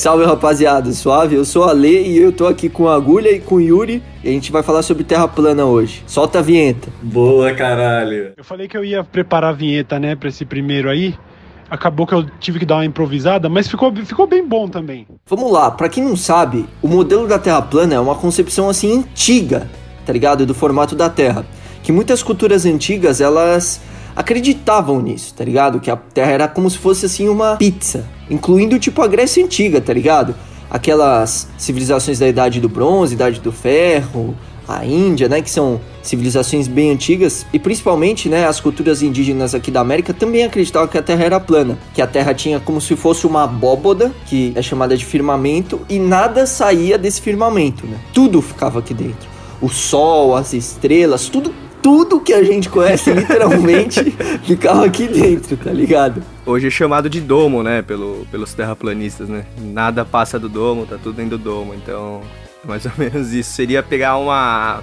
Salve rapaziada, suave? Eu sou a Lê e eu tô aqui com a Agulha e com o Yuri e a gente vai falar sobre Terra plana hoje. Solta a vinheta. Boa, caralho. Eu falei que eu ia preparar a vinheta, né, pra esse primeiro aí. Acabou que eu tive que dar uma improvisada, mas ficou, ficou bem bom também. Vamos lá, pra quem não sabe, o modelo da Terra plana é uma concepção assim antiga, tá ligado? Do formato da Terra. Que muitas culturas antigas elas acreditavam nisso, tá ligado? Que a Terra era como se fosse assim uma pizza, incluindo tipo a Grécia antiga, tá ligado? Aquelas civilizações da Idade do Bronze, Idade do Ferro, a Índia, né, que são civilizações bem antigas e principalmente, né, as culturas indígenas aqui da América também acreditavam que a Terra era plana, que a Terra tinha como se fosse uma abóboda, que é chamada de firmamento, e nada saía desse firmamento, né? Tudo ficava aqui dentro. O sol, as estrelas, tudo tudo que a gente conhece literalmente ficava aqui dentro, tá ligado? Hoje é chamado de domo, né, pelo, pelos terraplanistas, né? Nada passa do domo, tá tudo dentro do domo, então mais ou menos isso. Seria pegar uma.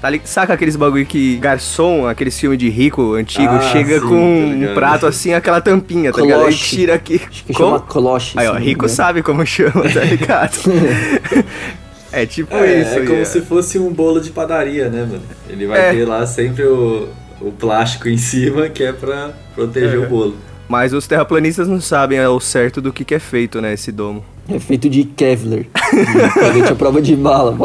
Tá ali, saca aqueles bagulho que garçom, aqueles filmes de rico antigo, ah, chega sim, com um prato assim, aquela tampinha, tá ligado? Aí tira aqui. Acho que como? chama coloche. Aí, ó, rico sabe como chama, tá ligado? é tipo é, isso. É como se fosse um bolo de padaria, né, mano? Ele vai é. ter lá sempre o, o plástico em cima, que é pra proteger é. o bolo. Mas os terraplanistas não sabem ao certo do que, que é feito, né, esse domo. É feito de Kevlar. De, a prova de bala.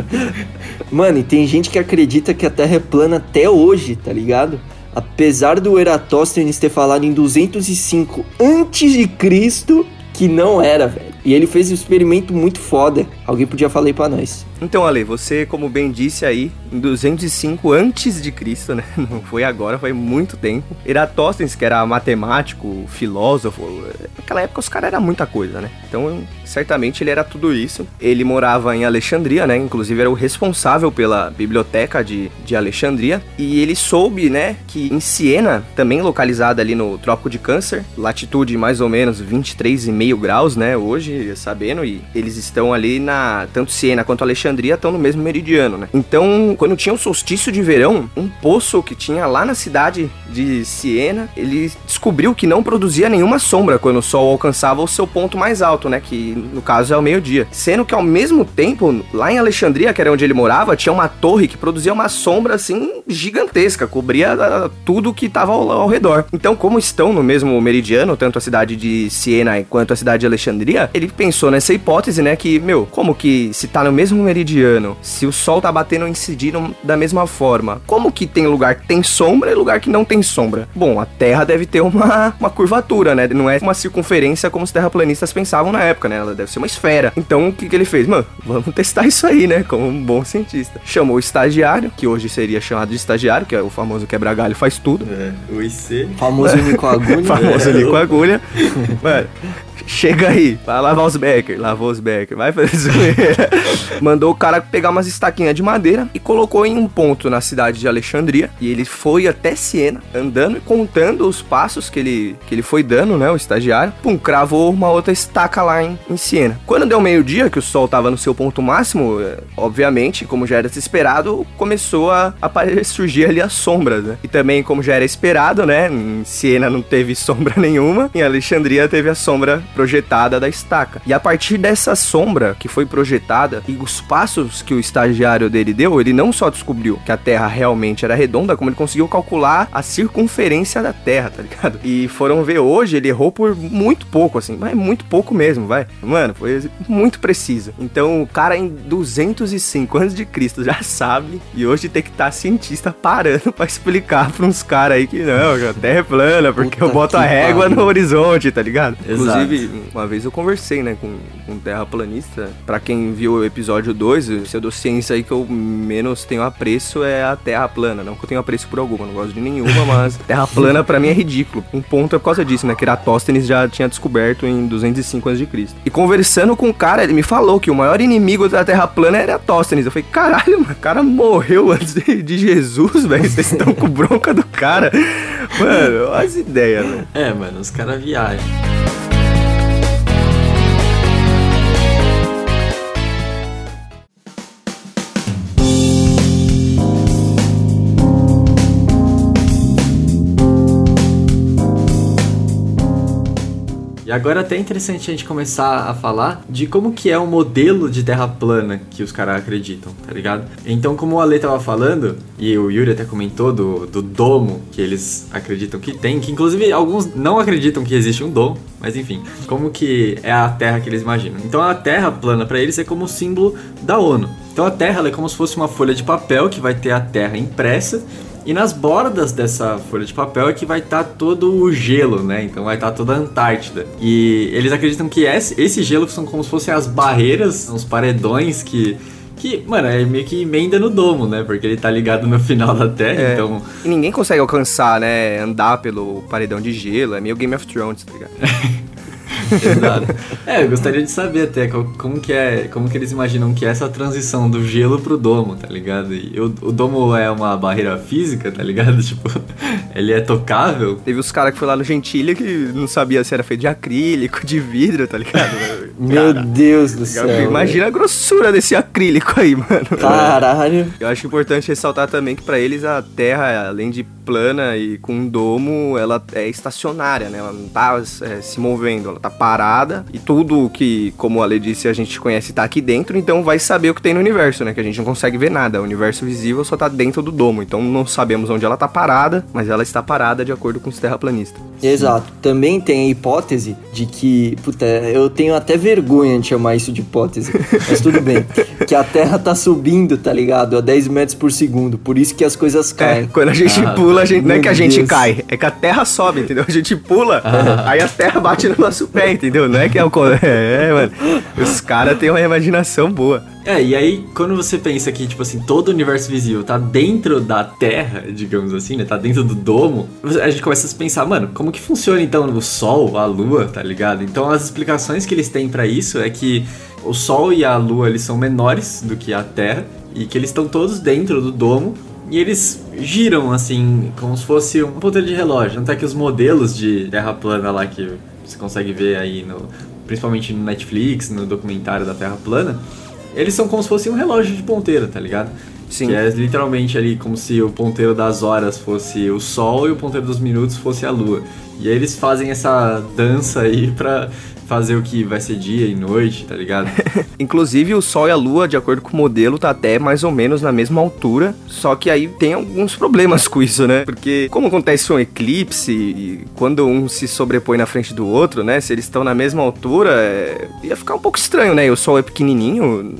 Mano, e tem gente que acredita que a Terra é plana até hoje, tá ligado? Apesar do Eratóstenes ter falado em 205 antes de Cristo que não era, velho. E ele fez um experimento muito foda. Alguém podia falar aí pra nós. Então, Ale, você, como bem disse aí, em 205 antes de Cristo, né? Não foi agora, foi muito tempo. Eratóstenes, que era matemático, filósofo, naquela época os caras eram muita coisa, né? Então, certamente ele era tudo isso. Ele morava em Alexandria, né? Inclusive era o responsável pela biblioteca de, de Alexandria. E ele soube, né, que em Siena, também localizada ali no Trópico de Câncer, latitude mais ou menos 23,5 graus, né, hoje, sabendo, e eles estão ali na. Tanto Siena quanto Alexandria estão no mesmo meridiano, né? Então, quando tinha o solstício de verão, um poço que tinha lá na cidade de Siena, ele descobriu que não produzia nenhuma sombra quando o sol alcançava o seu ponto mais alto, né? Que no caso é o meio-dia. Sendo que ao mesmo tempo, lá em Alexandria, que era onde ele morava, tinha uma torre que produzia uma sombra assim gigantesca, cobria uh, tudo que estava ao, ao redor. Então, como estão no mesmo meridiano, tanto a cidade de Siena quanto a cidade de Alexandria, ele pensou nessa hipótese, né? Que, meu, como que se tá no mesmo meridiano, se o sol tá batendo incidindo da mesma forma, como que tem lugar que tem sombra e lugar que não tem sombra? Bom, a Terra deve ter uma, uma curvatura, né? Não é uma circunferência como os terraplanistas pensavam na época, né? Ela deve ser uma esfera. Então, o que, que ele fez? Mano, vamos testar isso aí, né? Como um bom cientista. Chamou o estagiário, que hoje seria chamado de estagiário, que é o famoso quebra-galho faz tudo. É, o IC. Famoso com agulha. famoso é. com agulha. Mano, chega aí, vai lavar os Becker, lavou os Becker, vai fazer zoeira. Mandou o cara pegar umas estaquinhas de madeira e colocou em um ponto na cidade de Alexandria. E ele foi até Siena, andando e contando os passos que ele, que ele foi dando, né? O estagiário. Pum, cravou uma outra estaca lá em, em Siena. Quando deu meio-dia, que o sol tava no seu ponto máximo, é, obviamente, como já era esperado, começou a aparecer, surgir ali as sombras, né? E também, como já era esperado, né? Em Siena não teve sombra nenhuma, em Alexandria teve a sombra projetada da estaca. E a partir dessa sombra que foi projetada e os passos que o estagiário dele deu, ele não só descobriu que a Terra realmente era redonda, como ele conseguiu calcular a circunferência da Terra, tá ligado? E foram ver hoje, ele errou por muito pouco, assim, mas muito pouco mesmo, vai. Mano, foi muito preciso. Então, o cara em 205 anos de Cristo já sabe, e hoje tem que estar tá cientista parando para explicar para uns caras aí que não, a Terra é plana, porque Puta eu boto a régua no horizonte, tá ligado? Exato. Inclusive, uma vez eu conversei, né, com um terraplanista. Para quem viu o episódio 2, pseudociência aí que eu menos tenho apreço é a Terra plana. Não que eu tenha apreço por alguma, não gosto de nenhuma, mas Terra plana para mim é ridículo. Um ponto é por causa disso, né, que Eratóstenes já tinha descoberto em 205 a.C. E conversando com o cara, ele me falou que o maior inimigo da Terra plana era Eratóstenes. Eu falei, caralho, mano, o cara morreu antes de Jesus, velho. Vocês estão com bronca do cara. Mano, olha as ideias, velho. É, mano, os caras viajam. Agora até é interessante a gente começar a falar de como que é o modelo de terra plana que os caras acreditam, tá ligado? Então, como o Ale tava falando, e o Yuri até comentou do, do domo que eles acreditam que tem, que inclusive alguns não acreditam que existe um domo, mas enfim, como que é a terra que eles imaginam. Então a terra plana para eles é como símbolo da ONU. Então a terra é como se fosse uma folha de papel que vai ter a terra impressa e nas bordas dessa folha de papel é que vai estar tá todo o gelo, né? Então vai estar tá toda a Antártida. E eles acreditam que esse, esse gelo são como se fossem as barreiras, os paredões que que, mano, é meio que emenda no domo, né? Porque ele tá ligado no final da Terra, é. então. E ninguém consegue alcançar, né? Andar pelo paredão de gelo. É meio Game of Thrones, tá ligado? Exato. É, eu gostaria de saber até como que é, como que eles imaginam que é essa transição do gelo pro domo, tá ligado? E o, o domo é uma barreira física, tá ligado? Tipo, ele é tocável. Teve os caras que foi lá no Gentilha que não sabia se era feito de acrílico, de vidro, tá ligado? Meu Deus do céu. Imagina a grossura desse acrílico aí, mano. Caralho. Eu acho importante ressaltar também que para eles a Terra, além de plana e com um domo, ela é estacionária, né? Ela não tá é, se movendo, ela tá parada e tudo que, como a Lê disse, a gente conhece tá aqui dentro, então vai saber o que tem no universo, né? Que a gente não consegue ver nada. O universo visível só tá dentro do domo, então não sabemos onde ela tá parada, mas ela está parada de acordo com os terraplanistas. Exato. Também tem a hipótese de que, puta, eu tenho até vergonha de chamar isso de hipótese, mas tudo bem. Que a Terra tá subindo, tá ligado? A 10 metros por segundo, por isso que as coisas é, caem. É, quando a gente ah, pula, a gente, não é que a gente Deus. cai, é que a Terra sobe, entendeu? A gente pula, ah. aí a Terra bate no nosso pé, entendeu? Não é que é o. É, mano. Os caras têm uma imaginação boa. É, e aí quando você pensa que, tipo assim, todo o universo visível tá dentro da Terra, digamos assim, né? Tá dentro do domo, a gente começa a pensar, mano, como que funciona então o Sol, a Lua, tá ligado? Então as explicações que eles têm para isso é que o Sol e a Lua eles são menores do que a Terra e que eles estão todos dentro do domo e eles giram assim, como se fosse um ponteiro de relógio. Até que os modelos de terra plana lá que você consegue ver aí no, principalmente no Netflix, no documentário da Terra plana, eles são como se fosse um relógio de ponteiro, tá ligado? Sim. Que é literalmente ali como se o ponteiro das horas fosse o sol e o ponteiro dos minutos fosse a lua. E aí eles fazem essa dança aí pra fazer o que vai ser dia e noite, tá ligado? Inclusive o Sol e a Lua, de acordo com o modelo, tá até mais ou menos na mesma altura. Só que aí tem alguns problemas com isso, né? Porque como acontece um eclipse e quando um se sobrepõe na frente do outro, né? Se eles estão na mesma altura, é... ia ficar um pouco estranho, né? E o Sol é pequenininho,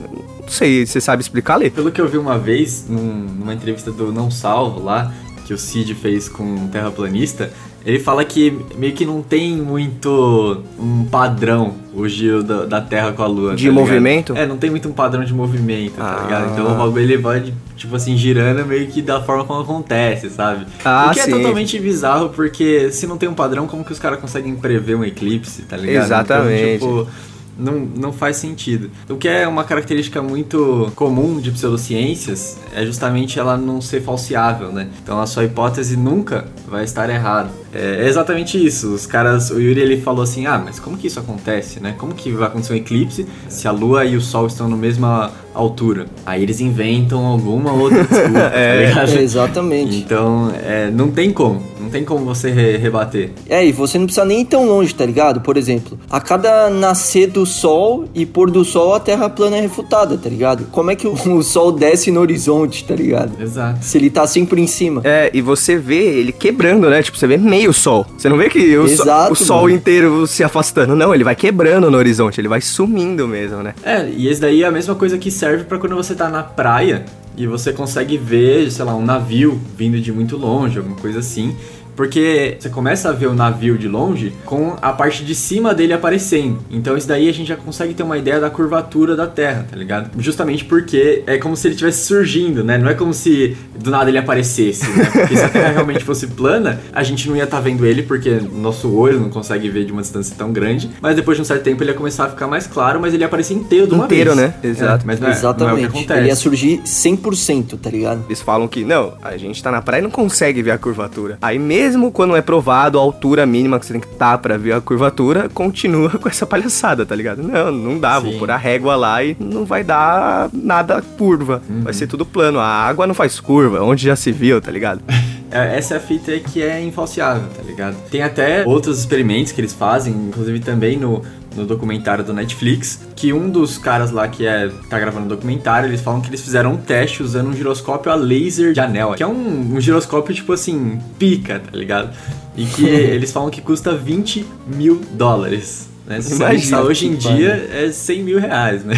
não sei, você sabe explicar, Lê? Pelo que eu vi uma vez, num, numa entrevista do Não Salvo lá, que o Cid fez com um terraplanista, ele fala que meio que não tem muito um padrão o giro da, da Terra com a Lua. De tá movimento? É, não tem muito um padrão de movimento, tá ah. ligado? Então o bagulho ele vai, tipo assim, girando meio que da forma como acontece, sabe? Ah, o que é sim. é totalmente bizarro, porque se não tem um padrão, como que os caras conseguem prever um eclipse, tá ligado? Exatamente. Então, tipo, não, não faz sentido. O que é uma característica muito comum de pseudociências é justamente ela não ser falseável, né? Então a sua hipótese nunca vai estar errada. É exatamente isso. Os caras, o Yuri ele falou assim: "Ah, mas como que isso acontece, né? Como que vai acontecer um eclipse se a lua e o sol estão no mesma altura?" Aí eles inventam alguma outra desculpa, tá é, tá exatamente. Então, é, não tem como, tem como você re rebater. É, e você não precisa nem ir tão longe, tá ligado? Por exemplo, a cada nascer do sol e pôr do sol, a Terra plana é refutada, tá ligado? Como é que o, o sol desce no horizonte, tá ligado? Exato. Se ele tá sempre em cima. É, e você vê ele quebrando, né? Tipo, você vê meio sol. Você não vê que o, Exato, so, o sol inteiro se afastando. Não, ele vai quebrando no horizonte, ele vai sumindo mesmo, né? É, e esse daí é a mesma coisa que serve para quando você tá na praia e você consegue ver, sei lá, um navio vindo de muito longe, alguma coisa assim. Porque você começa a ver o navio de longe com a parte de cima dele aparecendo. Então isso daí a gente já consegue ter uma ideia da curvatura da Terra, tá ligado? Justamente porque é como se ele estivesse surgindo, né? Não é como se do nada ele aparecesse, né? Porque se a Terra realmente fosse plana, a gente não ia estar tá vendo ele porque nosso olho não consegue ver de uma distância tão grande. Mas depois de um certo tempo ele ia começar a ficar mais claro, mas ele ia aparecer inteiro de uma inteiro, vez. né? Exato. É, mas não é, Exatamente. Não é o que acontece. Ele ia surgir 100%, tá ligado? Eles falam que, não, a gente tá na praia e não consegue ver a curvatura. Aí mesmo mesmo quando é provado a altura mínima que você tem que estar tá para ver a curvatura, continua com essa palhaçada, tá ligado? Não, não dá, Sim. vou pôr a régua lá e não vai dar nada curva. Uhum. Vai ser tudo plano. A água não faz curva, onde já se viu, tá ligado? é, essa é a fita que é infalciável, tá ligado? Tem até outros experimentos que eles fazem, inclusive também no, no documentário do Netflix, que um dos caras lá que é tá gravando o documentário, eles falam que eles fizeram um teste usando um giroscópio a laser de anel, que é um, um giroscópio tipo assim, pica, tá ligado? E que eles falam que custa 20 mil dólares. Né? Se Imagina, hoje em dia é 100 mil reais, né?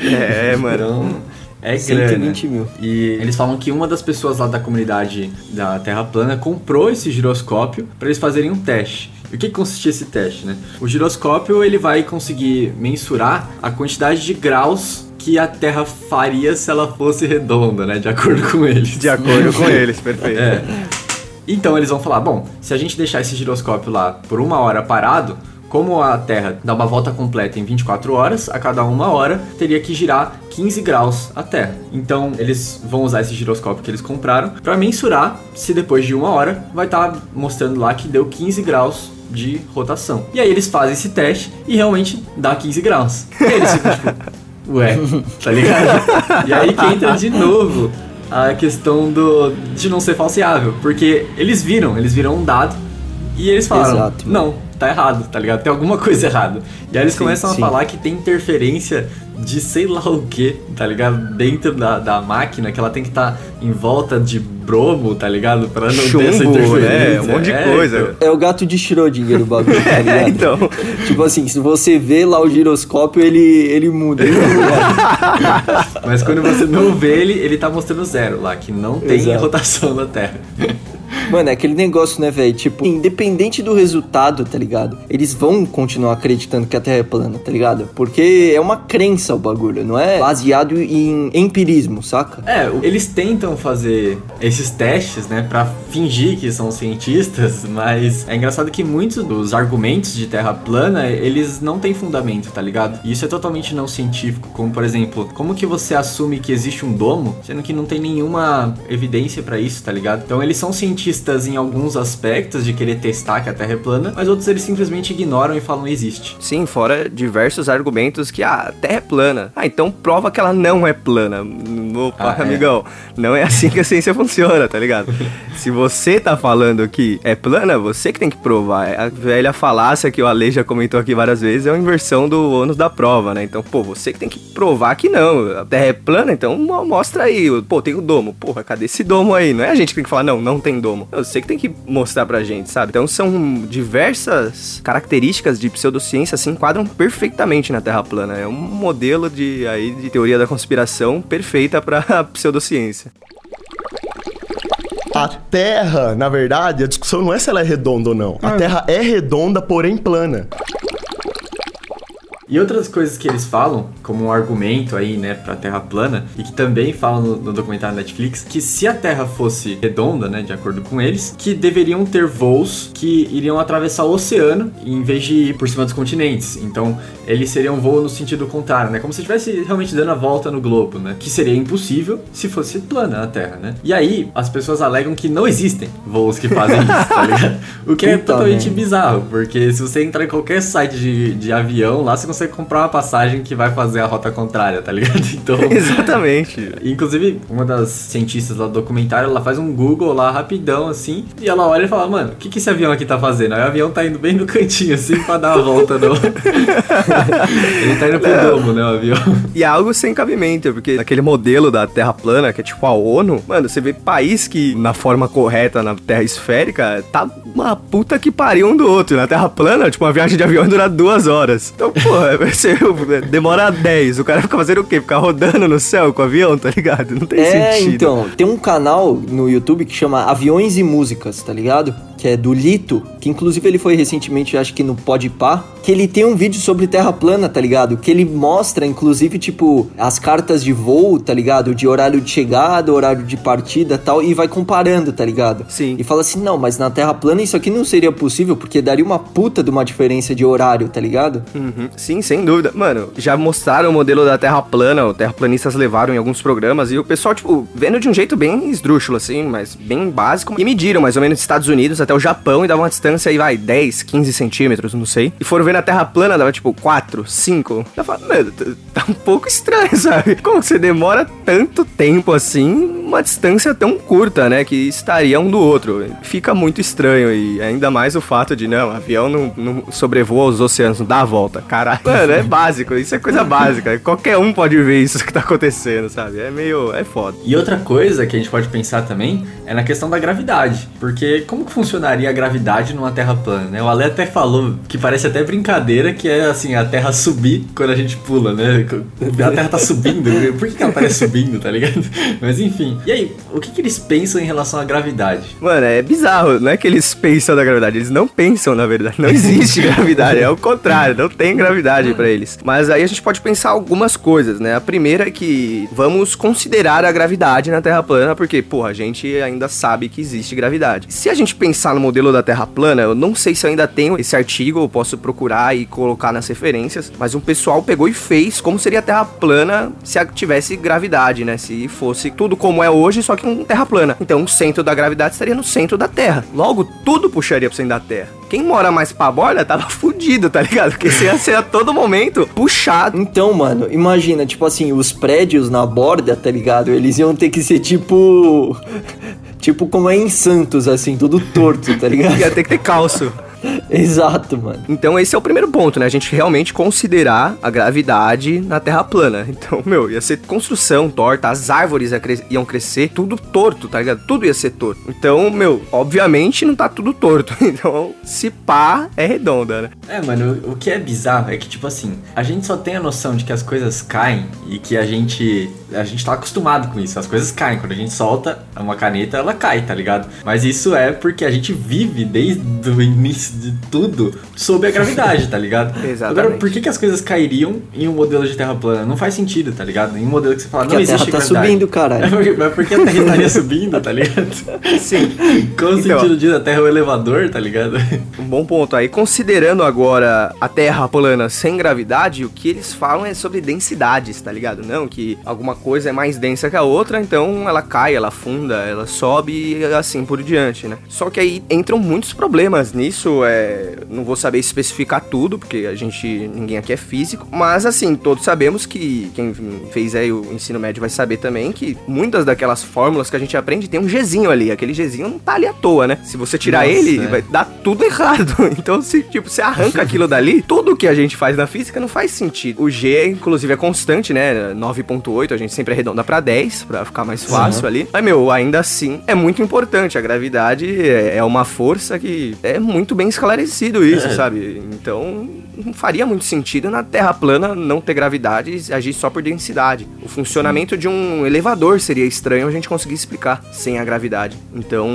É, mano. Então, é 120 grana. mil. E eles falam que uma das pessoas lá da comunidade da Terra Plana comprou esse giroscópio para eles fazerem um teste. E o que consistia esse teste, né? O giroscópio ele vai conseguir mensurar a quantidade de graus que a Terra faria se ela fosse redonda, né? De acordo com eles. De acordo com eles, perfeito. É. Então eles vão falar, bom, se a gente deixar esse giroscópio lá por uma hora parado, como a Terra dá uma volta completa em 24 horas, a cada uma hora teria que girar 15 graus a Terra. Então eles vão usar esse giroscópio que eles compraram para mensurar se depois de uma hora vai estar mostrando lá que deu 15 graus de rotação. E aí eles fazem esse teste e realmente dá 15 graus. E eles ficam tipo, ué, tá ligado? E aí que entra de novo a questão do de não ser falseável, porque eles viram, eles viram um dado e eles falaram, Exato. não, tá errado, tá ligado? Tem alguma coisa errada. E aí eles Sim, começam sim. a falar que tem interferência de sei lá o que, tá ligado? Dentro da, da máquina, que ela tem que estar em volta de bromo, tá ligado? Pra não ter essa Chumbo, interferência. né? Um monte de É, coisa. então. É o gato de Schrödinger o bagulho, tá ligado? É, então. Tipo assim, se você vê lá o giroscópio, ele, ele muda. Ele muda. Mas quando você não vê ele, ele tá mostrando zero lá, que não tem Exato. rotação na Terra. Mano, é aquele negócio, né, velho? Tipo, independente do resultado, tá ligado? Eles vão continuar acreditando que a Terra é plana, tá ligado? Porque é uma crença o bagulho, não é baseado em empirismo, saca? É, eles tentam fazer esses testes, né, pra fingir que são cientistas, mas é engraçado que muitos dos argumentos de Terra plana, eles não têm fundamento, tá ligado? E isso é totalmente não científico, como por exemplo, como que você assume que existe um domo, sendo que não tem nenhuma evidência pra isso, tá ligado? Então eles são cientistas em alguns aspectos de querer testar que a Terra é plana, mas outros eles simplesmente ignoram e falam existe. Sim, fora diversos argumentos que ah, a Terra é plana. Ah, então prova que ela não é plana. Opa, Ah, é. amigão, não é assim que a ciência funciona, tá ligado? Se você tá falando que é plana, você que tem que provar. É A velha falácia que o Ale já comentou aqui várias vezes é uma inversão do ônus da prova, né? Então, pô, você que tem que provar que não. A Terra é plana, então mo- mostra aí. Pô, tem o domo. Porra, cadê esse domo aí? Não é a gente que tem que falar, não, não tem domo. É Você que tem que mostrar pra gente, sabe? Então são diversas características de pseudociência se enquadram perfeitamente na Terra plana. É um modelo de, aí, de teoria da conspiração perfeita pra pseudociência. A Terra, na verdade, a discussão não é se ela é redonda ou não. A Terra é redonda, porém plana. E outras coisas que eles falam, como um argumento aí, né, pra Terra plana, e que também falam no, no documentário Netflix, que se a Terra fosse redonda, né, de acordo com eles, que deveriam ter voos que iriam atravessar o oceano em vez de ir por cima dos continentes. Então, eles seriam um voo no sentido contrário, né, como se estivesse realmente dando a volta no globo, né, que seria impossível se fosse plana a Terra, né. E aí, as pessoas alegam que não existem voos que fazem isso, tá ligado? O que é totalmente bizarro, porque se você entrar em qualquer site de, de avião, lá você consegue comprar uma passagem que vai fazer a rota contrária, tá ligado? Então. Exatamente. Inclusive, uma das cientistas lá do documentário, ela faz um Google lá rapidão, assim, e ela olha e fala, mano, o que, que esse avião aqui tá fazendo? Aí o avião tá indo bem no cantinho, assim, pra dar a volta no. Ele tá indo pro domo, né, o avião. E é algo sem cabimento, porque aquele modelo da Terra plana, que é tipo a ONU, mano, você vê país que na forma correta, na Terra esférica, tá uma puta que pariu um do outro. Na Terra plana, tipo, uma viagem de avião dura duas horas. Então, porra, você demora 10. O cara fica fazendo o quê? Ficar rodando no céu com o avião, tá ligado? Não tem É, sentido. então, tem um canal no YouTube que chama Aviões e Músicas, tá ligado? Que é do Lito, que inclusive ele foi recentemente, acho que no Podpah, que ele tem um vídeo sobre Terra plana, tá ligado? Que ele mostra, inclusive, tipo, as cartas de voo, tá ligado? De horário de chegada, horário de partida tal, e vai comparando, tá ligado? Sim. E fala assim, não, mas na Terra plana isso aqui não seria possível porque daria uma puta de uma diferença de horário, tá ligado? Uhum. Sim, sem dúvida. Mano, já mostraram o modelo da Terra plana, o terraplanistas levaram em alguns programas e o pessoal, tipo, vendo de um jeito bem esdrúxulo, assim, mas bem básico. E mediram mais ou menos dos Estados Unidos até o Japão e dava uma distância aí, vai, 10, 15 centímetros, não sei. E foram ver na Terra plana, dava tipo 4, 5. Eu falo, mano, tá um pouco estranho, sabe? Como você demora tanto tempo assim, uma distância tão curta, né? Que estaria um do outro. Fica muito estranho e ainda mais o fato de, não, avião não, não sobrevoa os oceanos, não dá a volta. Caralho, mano, é básico, isso é coisa básica. Qualquer um pode ver isso que tá acontecendo, sabe? É meio. é foda. E outra coisa que a gente pode pensar também é na questão da gravidade. Porque como que funcionaria a gravidade numa Terra plana, né? O Ale até falou que parece até brincadeira que é assim, a Terra subir quando a gente pula, né? A Terra tá subindo. Por que, que ela parece subindo, tá ligado? Mas enfim. E aí, o que, que eles pensam em relação à gravidade? Mano, é bizarro. Não é que eles pensam na gravidade, eles não pensam na verdade. Não existe gravidade, é o contrário, não tem gravidade para eles. Mas aí a gente pode pensar algumas coisas, né? A primeira é que vamos considerar a gravidade na Terra plana, porque, porra, a gente ainda sabe que existe gravidade. Se a gente pensar no modelo da Terra plana, eu não sei se eu ainda tenho esse artigo, eu posso procurar e colocar nas referências, mas um pessoal pegou e fez como seria a Terra plana se tivesse gravidade, né? Se fosse tudo como é hoje, só que um Terra plana. Então o centro da gravidade estaria no centro da Terra. Logo, tudo puxaria pro centro da Terra. Quem mora mais pra borda tava fudido, tá ligado? Porque você ia ser a todo momento puxado. Então, mano, imagina, tipo assim, os prédios na borda, tá ligado? Eles iam ter que ser tipo. Tipo como é em Santos, assim, tudo torto, tá ligado? Ia ter que ter calço. Exato, mano. Então esse é o primeiro ponto, né? A gente realmente considerar a gravidade na Terra plana. Então, meu, ia ser construção torta, as árvores ia cre iam crescer, tudo torto, tá ligado? Tudo ia ser torto. Então, meu, obviamente não tá tudo torto. Então, se pá, é redonda, né? É, mano, o que é bizarro é que, tipo assim, a gente só tem a noção de que as coisas caem e que a gente. A gente tá acostumado com isso. As coisas caem. Quando a gente solta uma caneta, ela cai, tá ligado? Mas isso é porque a gente vive desde o início de tudo sob a gravidade, tá ligado? Exatamente. Agora, por que, que as coisas cairiam em um modelo de terra plana? Não faz sentido, tá ligado? Em um modelo que você fala, Porque não existe tá gravidade. subindo, caralho. É porque, mas por que a Terra estaria subindo, tá ligado? Sim. Qual o Então. sentido disso? A Terra é o elevador, tá ligado? Um bom ponto aí. Considerando agora a Terra plana sem gravidade, o que eles falam é sobre densidades, tá ligado? Não que alguma coisa é mais densa que a outra, então ela cai, ela afunda, ela sobe e assim por diante, né? Só que aí entram muitos problemas nisso, é... não vou saber especificar tudo, porque a gente, ninguém aqui é físico, mas assim, todos sabemos que quem fez aí o ensino médio vai saber também que muitas daquelas fórmulas que a gente aprende tem um Gzinho ali, aquele Gzinho não tá ali à toa, né? Se você tirar Nossa, ele, é. vai dar tudo errado. Então, se tipo, você arranca aquilo dali, tudo que a gente faz na física não faz sentido. O G, inclusive, é constante, né? 9.8, a gente sempre arredonda pra 10, pra ficar mais fácil ali. Mas, meu, ainda assim, é muito importante. A gravidade é é uma força que é muito bem esclarecido isso, É. sabe? Então, não faria muito sentido na Terra plana não ter gravidade e agir só por densidade. O funcionamento de um elevador seria estranho a gente conseguir explicar sem a gravidade. Então,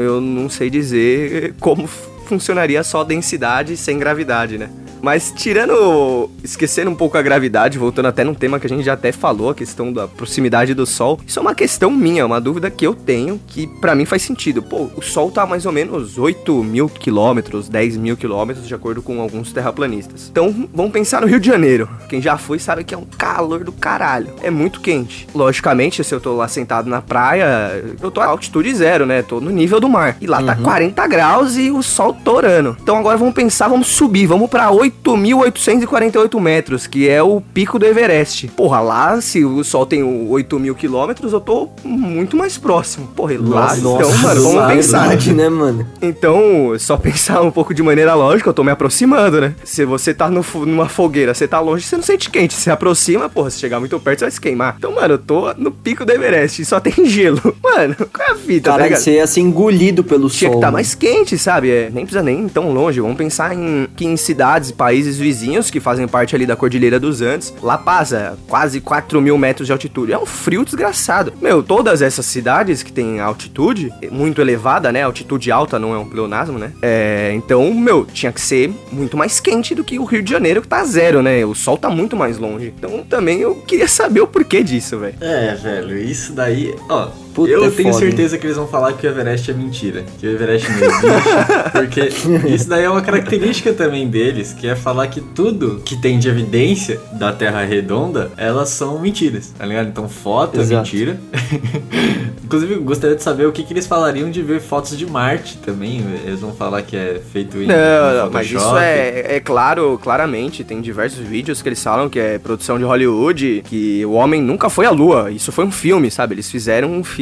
eu não sei dizer como funcionaria só densidade sem gravidade, né? Mas tirando, esquecendo um pouco a gravidade, voltando até num tema que a gente já até falou, a questão da proximidade do Sol, isso é uma questão minha, uma dúvida que eu tenho, que pra mim faz sentido. Pô, o Sol tá a mais ou menos 8 mil quilômetros, 10 mil quilômetros, de acordo com alguns terraplanistas. Então, vamos pensar no Rio de Janeiro. Quem já foi sabe que é um calor do caralho. É muito quente. Logicamente, se eu tô lá sentado na praia, eu tô a altitude zero, né? Tô no nível do mar. E lá tá 40 graus e o sol torando. Então agora vamos pensar, vamos subir, vamos pra 8.848 metros, que é o pico do Everest. Porra, lá, se o sol tem 8 mil quilômetros, eu tô muito mais próximo. Porra, e lá, então, mano, vamos é pensar. verdade, né, mano? Então, só pensar um pouco de maneira lógica, eu tô me aproximando, né? Se você tá no numa fogueira, você tá longe, você não sente quente. Se aproxima, porra, se chegar muito perto, você vai se queimar. Então, mano, eu tô no pico do Everest e só tem gelo. Mano, qual é a tá Caralho, ligado? você ia ser engolido pelo Tinha sol. que estar mano. mais quente, sabe? É, nem precisa nem ir tão longe. Vamos pensar em que em cidades países vizinhos que fazem parte ali da Cordilheira dos Andes. La Paz, é quase 4 mil metros de altitude. É um frio desgraçado. Meu, todas essas cidades que têm altitude muito elevada, né? Altitude alta não é um pleonasmo, né? É, então, meu, tinha que ser muito mais quente do que o Rio de Janeiro, que tá zero, né? O sol tá muito mais longe. Então, também eu queria saber o porquê disso, velho. É, velho, isso daí, ó, Puta, eu é tenho foda, hein? certeza que eles vão falar que o Everest é mentira. Que o Everest não existe. porque isso daí é uma característica também deles, que é falar que tudo que tem de evidência da Terra redonda, elas são mentiras, tá ligado? Então foto é Exato. mentira. Inclusive, eu gostaria de saber o que, que eles falariam de ver fotos de Marte também. Eles vão falar que é feito em, Não, em não, mas isso é, é claro, claramente. Tem diversos vídeos que eles falam que é produção de Hollywood, que o homem nunca foi à lua. Isso foi um filme, sabe? Eles fizeram um filme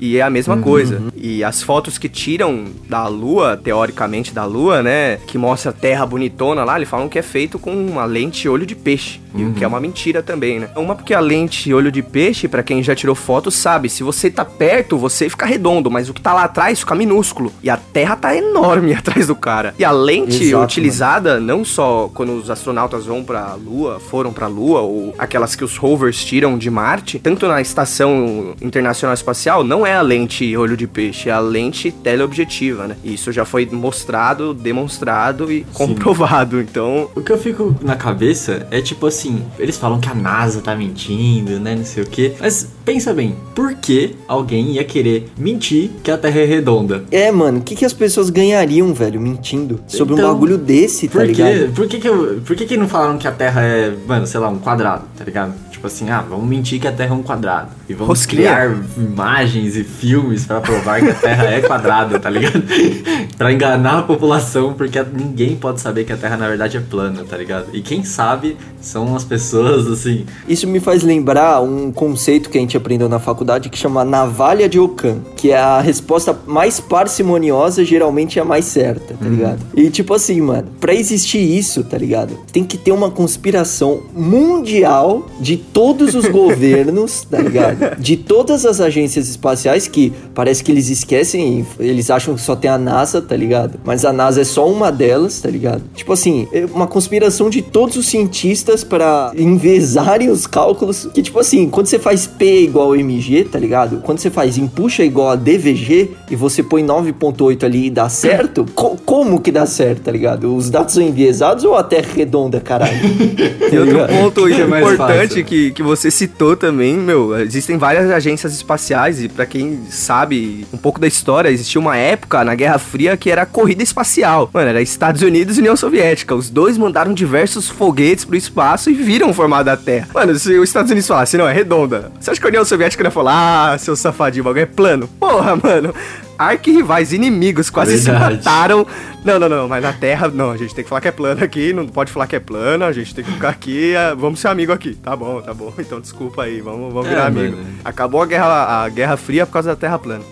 e é a mesma coisa. E as fotos que tiram da lua, teoricamente da lua, né? Que mostra a terra bonitona lá, eles falam que é feito com uma lente olho de peixe. E o que é uma mentira também, né? Uma porque a lente olho de peixe, pra quem já tirou foto, sabe, se você tá perto, você fica redondo, mas o que tá lá atrás fica minúsculo. E a terra tá enorme atrás do cara. E a lente Exato, utilizada, não só quando os astronautas vão pra lua, foram pra lua, ou aquelas que os rovers tiram de Marte, tanto na estação internacional espacial, não é a lente olho de peixe, é a lente teleobjetiva, né? E isso já foi mostrado, demonstrado e comprovado. Então, O que eu fico na cabeça é tipo assim, eles falam que a NASA tá mentindo, né, não sei o quê. Mas pensa bem, por que alguém ia querer mentir que a Terra é redonda? É, mano, o que, que as pessoas ganhariam, velho, mentindo sobre um Então, bagulho desse, tá Por ligado? Por que que, eu, por que que não falaram que a Terra é, mano, sei lá, um quadrado, tá ligado? Tipo assim, ah, vamos mentir que a Terra é um quadrado. E vamos criar imagens e filmes pra provar que a Terra é quadrada, tá ligado? pra enganar a população, porque ninguém pode saber que a Terra na verdade é plana, tá ligado? E quem sabe são as pessoas, assim, Isso me faz lembrar um conceito que a gente aprendeu na faculdade que chama navalha de Ockham, que é a resposta mais parcimoniosa, geralmente é a mais certa, tá ligado? E tipo assim, mano, pra existir isso, tá ligado? Tem que ter uma conspiração mundial de todos os governos, tá ligado? De todas as agências espaciais que parece que eles esquecem, eles acham que só tem a NASA, tá ligado? Mas a NASA é só uma delas, tá ligado? Tipo assim, é uma conspiração de todos os cientistas pra envezarem os cálculos. Que tipo assim, quando você faz P igual a MG, tá ligado? Quando você faz impuxa igual a DVG e você põe 9.8 ali e dá certo, co- como que dá certo, tá ligado? Os dados são enviesados ou a Terra é redonda, caralho? E outro ponto É mais importante fácil. que, que você citou também, meu, existem várias agências espaciais e pra quem sabe um pouco da história, existia uma época na Guerra Fria que era corrida espacial. Mano, era Estados Unidos e União Soviética. Os dois mandaram diversos foguetes pro espaço e viram o formato da Terra. Mano, se os Estados Unidos falassem, não, é redonda. Você acha que a União Soviética ia falar, ah, seu safadinho, o bagulho é plano? Porra, mano. Arquirrivais, inimigos, quase se Verdade. mataram. Não, não, não, mas na Terra, não, a gente tem que falar que é plano aqui, não pode falar que é plano, a gente tem que ficar aqui, ah, vamos ser amigo aqui. Tá bom, tá bom, então desculpa aí, vamos, vamos virar É, amigo. mano. Acabou a guerra, a guerra Fria por causa da Terra plana.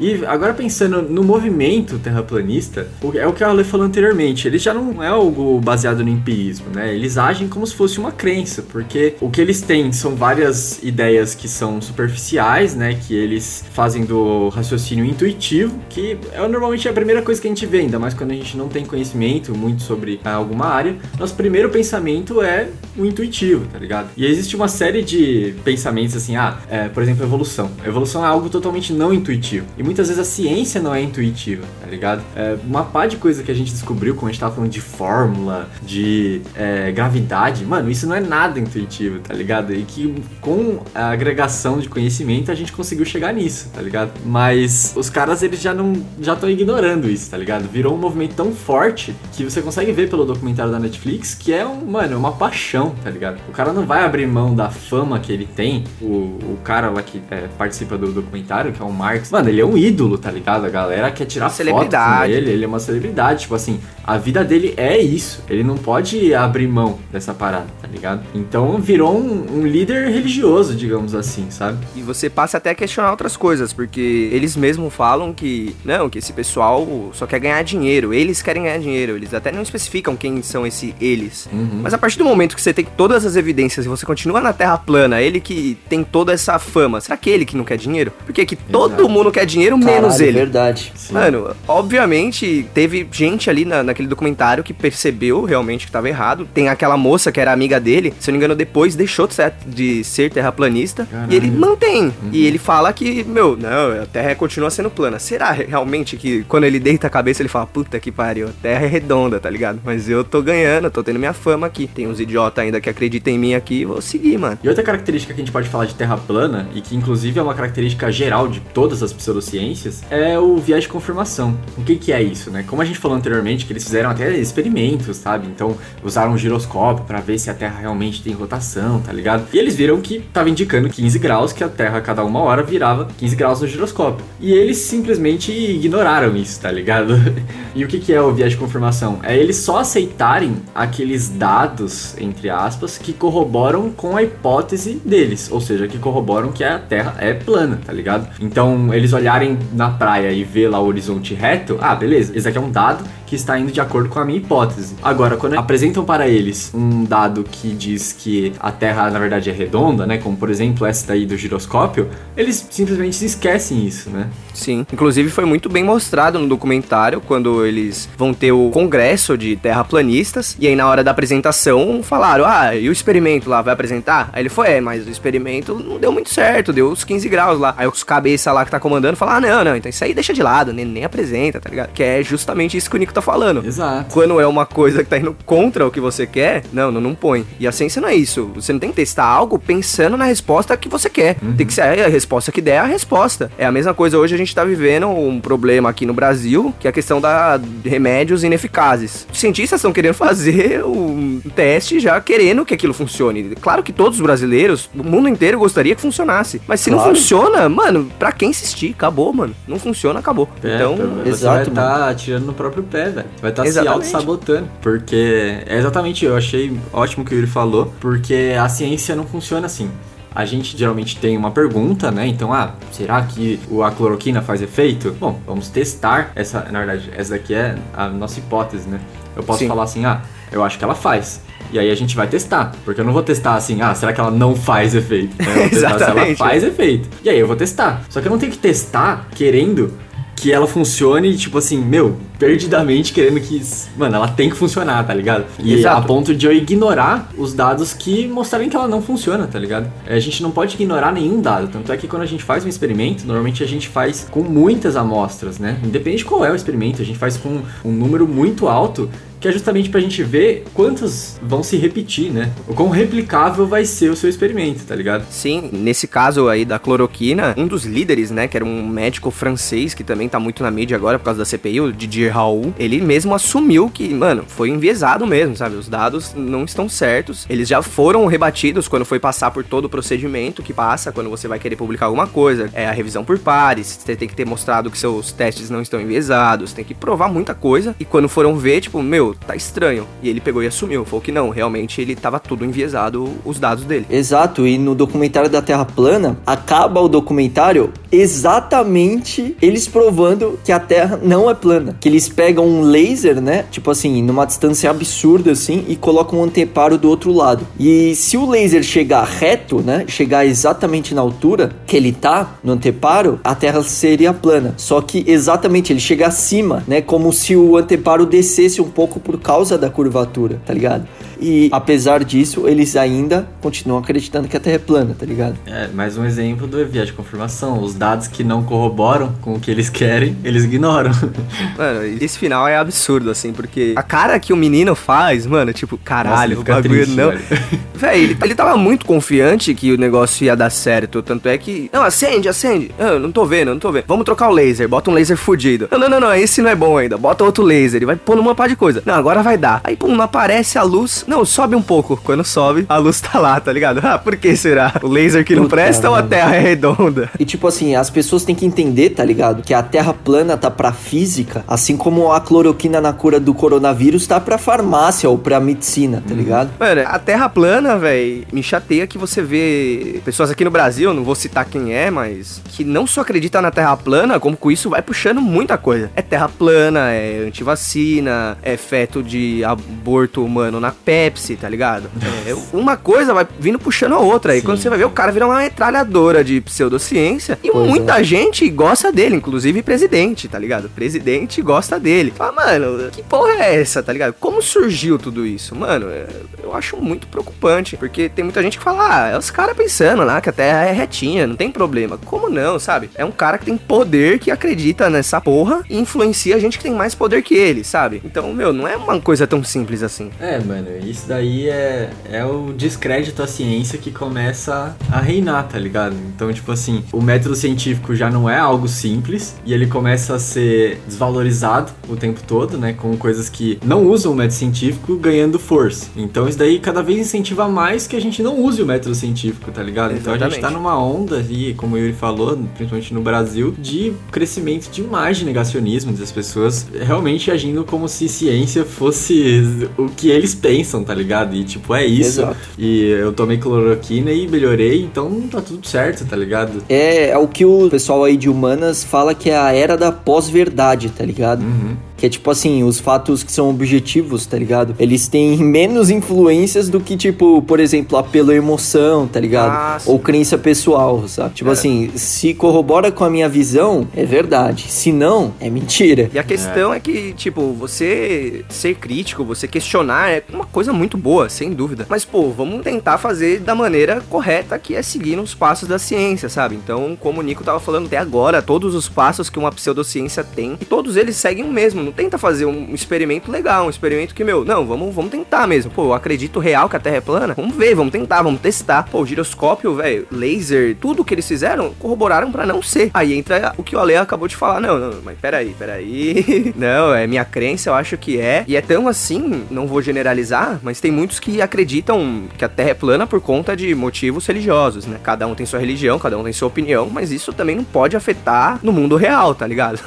E agora pensando no movimento terraplanista, é o que a Ale falou anteriormente, ele já não é algo baseado no empirismo, né? Eles agem como se fosse uma crença, porque o que eles têm são várias ideias que são superficiais, né? Que eles fazem do raciocínio intuitivo, que é normalmente a primeira coisa que a gente vê, ainda mais quando a gente não tem conhecimento muito sobre ah, alguma área. Nosso primeiro pensamento é o intuitivo, tá ligado? E existe uma série de pensamentos assim, ah, é, por exemplo, evolução. Evolução é algo totalmente não intuitivo. E muitas vezes a ciência não é intuitiva, tá ligado? É, uma pá de coisa que a gente descobriu, como a gente tava falando de fórmula, de é, gravidade, mano, isso não é nada intuitivo, tá ligado? E que com a agregação de conhecimento a gente conseguiu chegar nisso, tá ligado? Mas os caras, eles já não já estão ignorando isso, tá ligado? Virou um movimento tão forte que você consegue ver pelo documentário da Netflix que é um, mano, uma paixão, tá ligado? O cara não vai abrir mão da fama que ele tem, o, o cara lá que é, participa do documentário, que é o Marx, mano, ele é um ídolo, tá ligado? A galera quer tirar foto com Celebridade. ele, ele é uma celebridade, tipo assim, a vida dele é isso, ele não pode abrir mão dessa parada, tá ligado? Então virou um, um líder religioso, digamos assim, sabe? E você passa até a questionar outras coisas, porque eles mesmos falam que, não, que esse pessoal só quer ganhar dinheiro, eles querem ganhar dinheiro, eles até não especificam quem são esse eles. Uhum. Mas a partir do momento que você tem todas as evidências e você continua na Terra plana, ele que tem toda essa fama, será que é ele que não quer dinheiro? Porque que todo mundo quer dinheiro, Cara, menos Caralho, ele. verdade. Mano, obviamente teve gente ali na- naquele documentário que percebeu realmente que tava errado. Tem aquela moça que era amiga dele, se eu não me engano, depois deixou de ser, de ser terraplanista. Caralho. E ele mantém. E ele fala que, meu, não, a Terra continua sendo plana. Será realmente que quando ele deita a cabeça ele fala, puta que pariu, a Terra é redonda, tá ligado? Mas eu tô ganhando, tô tendo minha fama aqui. Tem uns idiotas ainda que acreditam em mim aqui, vou seguir, mano. E outra característica que a gente pode falar de Terra plana, e que inclusive é uma característica geral de todas as pseudociências, é o viés de confirmação. O que, que é isso, né? Como a gente falou anteriormente, que eles fizeram até experimentos, sabe? Então usaram um giroscópio pra ver se a Terra realmente tem rotação, tá ligado? E eles viram que tava indicando 15 graus, que a Terra a cada uma hora virava 15 graus no giroscópio. E eles simplesmente ignoraram isso, tá ligado? e o que, que é o viés de confirmação? É eles só aceitarem aqueles dados, entre aspas, que corroboram com a hipótese deles, ou seja, que corroboram que a Terra é plana, tá ligado? Então, eles olharem na praia e ver lá o horizonte reto, ah, beleza, esse aqui é um dado que está indo de acordo com a minha hipótese. Agora, quando apresentam para eles um dado que diz que a Terra na verdade é redonda, né, como por exemplo essa daí do giroscópio, eles simplesmente esquecem isso, né? Sim. Inclusive foi muito bem mostrado no documentário quando eles vão ter o congresso de terraplanistas. E aí na hora da apresentação falaram: Ah, e o experimento lá vai apresentar? Aí ele foi, é, mas o experimento não deu muito certo, deu os 15 graus lá. Aí os cabeça lá que tá comandando falam: Ah, não, não, então isso aí deixa de lado, nem, nem apresenta, tá ligado? Que é justamente isso que o Nico tá falando. Exato. Quando é uma coisa que tá indo contra o que você quer, não, não, não põe. E a ciência não é isso. Você não tem que testar algo pensando na resposta que você quer. Tem que ser a resposta que der é a resposta. É a mesma coisa hoje a gente tá vivendo um problema aqui no Brasil, que é a questão da remédios ineficazes. Os cientistas estão querendo fazer um teste já querendo que aquilo funcione. Claro que todos os brasileiros, o mundo inteiro gostaria que funcionasse. Mas se não Claro. funciona, mano, pra quem insistir? Acabou, mano. Não funciona, acabou. É, então, você exato, vai estar atirando no próprio pé, velho. Vai estar se Exatamente. auto-sabotando. Porque é exatamente, eu achei ótimo que o Yuri falou, porque a ciência não funciona assim. A gente geralmente tem uma pergunta, né? Então, ah, será que o- a cloroquina faz efeito? Bom, vamos testar essa. Na verdade, essa daqui é a nossa hipótese, né? Eu posso Sim. falar assim, ah, eu acho que ela faz. E aí a gente vai testar. Porque eu não vou testar assim, ah, será que ela não faz efeito? né? Eu vou testar se ela faz efeito. E aí eu vou testar. Só que eu não tenho que testar querendo que ela funcione, tipo assim, meu, perdidamente querendo que. Mano, ela tem que funcionar, tá ligado? E Exato. a ponto de eu ignorar os dados que mostrarem que ela não funciona, tá ligado? A gente não pode ignorar nenhum dado. Tanto é que quando a gente faz um experimento, normalmente a gente faz com muitas amostras, né? Independente de qual é o experimento, a gente faz com um número muito alto. Que é justamente pra gente ver quantos vão se repetir, né? O quão replicável vai ser o seu experimento, tá ligado? Sim, nesse caso aí da cloroquina, um dos líderes, né, que era um médico francês que também tá muito na mídia agora por causa da CPI, o Didier Raoult, ele mesmo assumiu que, mano, foi enviesado mesmo, sabe? Os dados não estão certos. Eles já foram rebatidos quando foi passar por todo o procedimento que passa quando você vai querer publicar alguma coisa. É a revisão por pares, você tem que ter mostrado que seus testes não estão enviesados, tem que provar muita coisa. E quando foram ver, tipo, meu, tá estranho. E ele pegou e assumiu, falou que não, realmente ele tava tudo enviesado os dados dele. Exato, e no documentário da Terra plana, acaba o documentário exatamente eles provando que a Terra não é plana. Que eles pegam um laser, né? Tipo assim, numa distância absurda assim, e colocam um anteparo do outro lado. E se o laser chegar reto, né? Chegar exatamente na altura que ele tá no anteparo, a Terra seria plana. Só que exatamente ele chega acima, né? Como se o anteparo descesse um pouco por causa da curvatura, tá ligado? E apesar disso, eles ainda continuam acreditando que a Terra é plana, tá ligado? É, mais um exemplo do viés de confirmação. Os dados que não corroboram com o que eles querem, eles ignoram. Mano, esse final é absurdo, assim, porque a cara que o menino faz, mano, tipo, caralho, Nossa, bagulho triste, não. velho. Véi, ele, ele tava muito confiante que o negócio ia dar certo. Tanto é que. Não, acende, acende. Eu não tô vendo, não tô vendo. Vamos trocar o laser, bota um laser fudido. Não, não, não, não, esse não é bom ainda. Bota outro laser. E vai pôr numa par de coisa. Não, agora vai dar. Aí, pum, não aparece a luz. Não, sobe um pouco. Quando sobe, a luz tá lá, tá ligado? Ah, por que será? O laser que não Puta, presta ou a terra é redonda? E tipo assim, as pessoas têm que entender, tá ligado? Que a Terra plana tá pra física, assim como a cloroquina na cura do coronavírus tá pra farmácia ou pra medicina, tá ligado? Mano, a terra plana, velho, me chateia que você vê pessoas aqui no Brasil, não vou citar quem é, mas que não só acredita na terra plana, como com isso vai puxando muita coisa. É terra plana, é antivacina, é feto de aborto humano na Pepsi, tá ligado? É, uma coisa vai vindo puxando a outra. Aí Sim. quando você vai ver, o cara vira uma metralhadora de pseudociência. E Pois muita gente gosta dele, inclusive presidente, tá ligado? Presidente gosta dele. Fala, mano, que porra é essa, tá ligado? Como surgiu tudo isso? Mano, é, eu acho muito preocupante. Porque tem muita gente que fala, ah, é os caras pensando lá que a terra é retinha, não tem problema. Como não, sabe? É um cara que tem poder, que acredita nessa porra e influencia a gente que tem mais poder que ele, sabe? Então, meu, não é uma coisa tão simples assim. É, mano, isso daí é, é o descrédito à ciência que começa a reinar, tá ligado? Então, tipo assim, o método científico já não é algo simples e ele começa a ser desvalorizado o tempo todo, né? Com coisas que não usam o método científico ganhando força. Então, isso daí cada vez incentiva mais que a gente não use o método científico, tá ligado? Então, a gente tá Exatamente. numa onda aí, como o Yuri falou, principalmente no Brasil, de crescimento demais de negacionismo das pessoas realmente agindo como se ciência fosse o que eles pensam, tá ligado? E tipo, é isso. Exato. E eu tomei cloroquina e melhorei, então tá tudo certo, tá ligado? É, é o que o pessoal aí de humanas fala que é a era da pós-verdade, tá ligado? Uhum. Que é tipo assim, os fatos que são objetivos, tá ligado? Eles têm menos influências do que, tipo, por exemplo, apelo à emoção, tá ligado? Ah. Ou crença pessoal, sabe? Tipo É. assim, se corrobora com a minha visão, é verdade. Se não, é mentira. E a questão é. que, tipo, você ser crítico, você questionar é uma coisa muito boa, sem dúvida. Mas, pô, vamos tentar fazer da maneira correta, que é seguindo os passos da ciência, sabe? Então, como o Nico tava falando até agora, todos os passos que uma pseudociência tem, e todos eles seguem o mesmo. Não tenta fazer um experimento legal, um experimento que, meu, não, vamos, vamos tentar mesmo. Pô, eu acredito real que a Terra é plana. Vamos ver, vamos tentar, vamos testar. Pô, o giroscópio, velho, laser, tudo que eles fizeram, corroboraram pra não ser. Aí entra o que o Ale acabou de falar. Não, não, mas peraí, peraí. não, é minha crença, eu acho que é. E é tão assim, não vou generalizar, mas tem muitos que acreditam que a Terra é plana por conta de motivos religiosos, né? Cada um tem sua religião, cada um tem sua opinião, mas isso também não pode afetar no mundo real, tá ligado?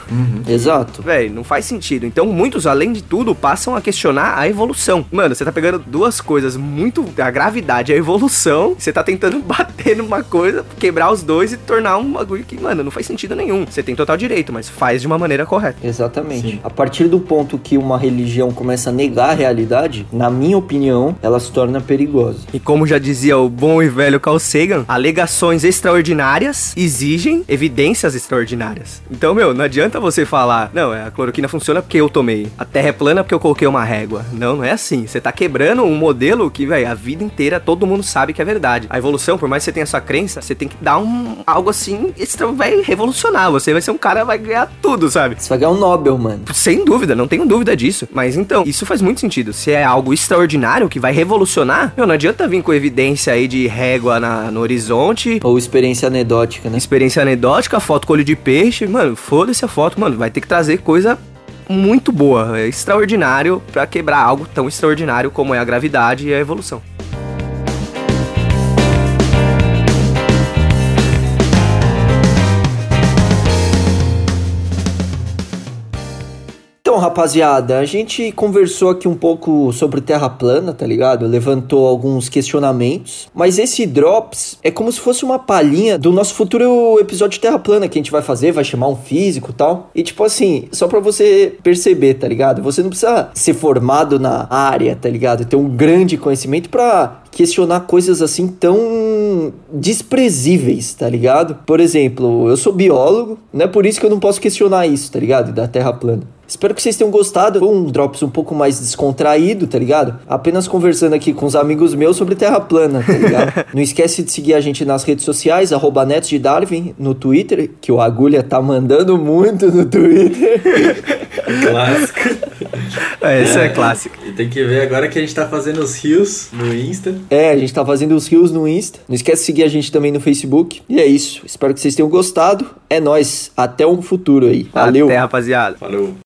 Exato. Véi, não faz sentido. Então, muitos, além de tudo, passam a questionar a evolução. Mano, você tá pegando duas coisas muito. A gravidade e a evolução. Você tá tentando bater numa coisa, quebrar os dois e tornar um bagulho que, mano, não faz sentido nenhum. Você tem total direito, mas faz de uma maneira correta. Exatamente. Sim. A partir do ponto que uma religião começa a negar a realidade, na minha opinião, ela se torna perigosa. E como já dizia o bom e velho Carl Sagan, alegações extraordinárias exigem evidências extraordinárias. Então, meu, não adianta você falar, não, é, a cloroquina funciona porque eu tomei. A terra é plana porque eu coloquei uma régua. Não, não é assim. Você tá quebrando um modelo que, velho, a vida inteira todo mundo sabe que é verdade. A evolução, por mais que você tenha sua crença, você tem que dar um algo assim, extra, vai revolucionar. Você vai ser um cara, vai ganhar tudo, sabe? Você vai ganhar um Nobel, mano. Sem dúvida, não tenho dúvida disso. Mas então, isso faz muito sentido. Se é algo extraordinário que vai revolucionar, meu, não adianta vir com evidência aí de régua na- no horizonte, Ou experiência anedótica, né? experiência anedótica, foto com olho de peixe. Mano, foda-se a foto, mano. Vai ter que trazer coisa muito boa, é extraordinário pra quebrar algo tão extraordinário como é a gravidade e a evolução. Rapaziada, a gente conversou aqui um pouco sobre Terra plana, tá ligado? Levantou alguns questionamentos, mas esse Drops é como se fosse uma palhinha do nosso futuro episódio Terra plana que a gente vai fazer, vai chamar um físico tal. E tipo assim, só pra você perceber, tá ligado? Você não precisa ser formado na área, tá ligado? Ter um grande conhecimento pra questionar coisas assim tão desprezíveis, tá ligado? Por exemplo, eu sou biólogo, não é por isso que eu não posso questionar isso, tá ligado? Da Terra plana. Espero que vocês tenham gostado. Foi um Drops um pouco mais descontraído, tá ligado? Apenas conversando aqui com os amigos meus sobre Terra plana, tá ligado? Não esquece de seguir a gente nas redes sociais, arroba Netos de Darwin, no Twitter, que o Agulha tá mandando muito no Twitter. Clássico. É, essa é clássica. E tem que ver agora que a gente tá fazendo os rios no Insta. É, a gente tá fazendo os rios no Insta. Não esquece de seguir a gente também no Facebook. E é isso. Espero que vocês tenham gostado. É nóis. Até um futuro aí. Valeu. Até, rapaziada. Falou.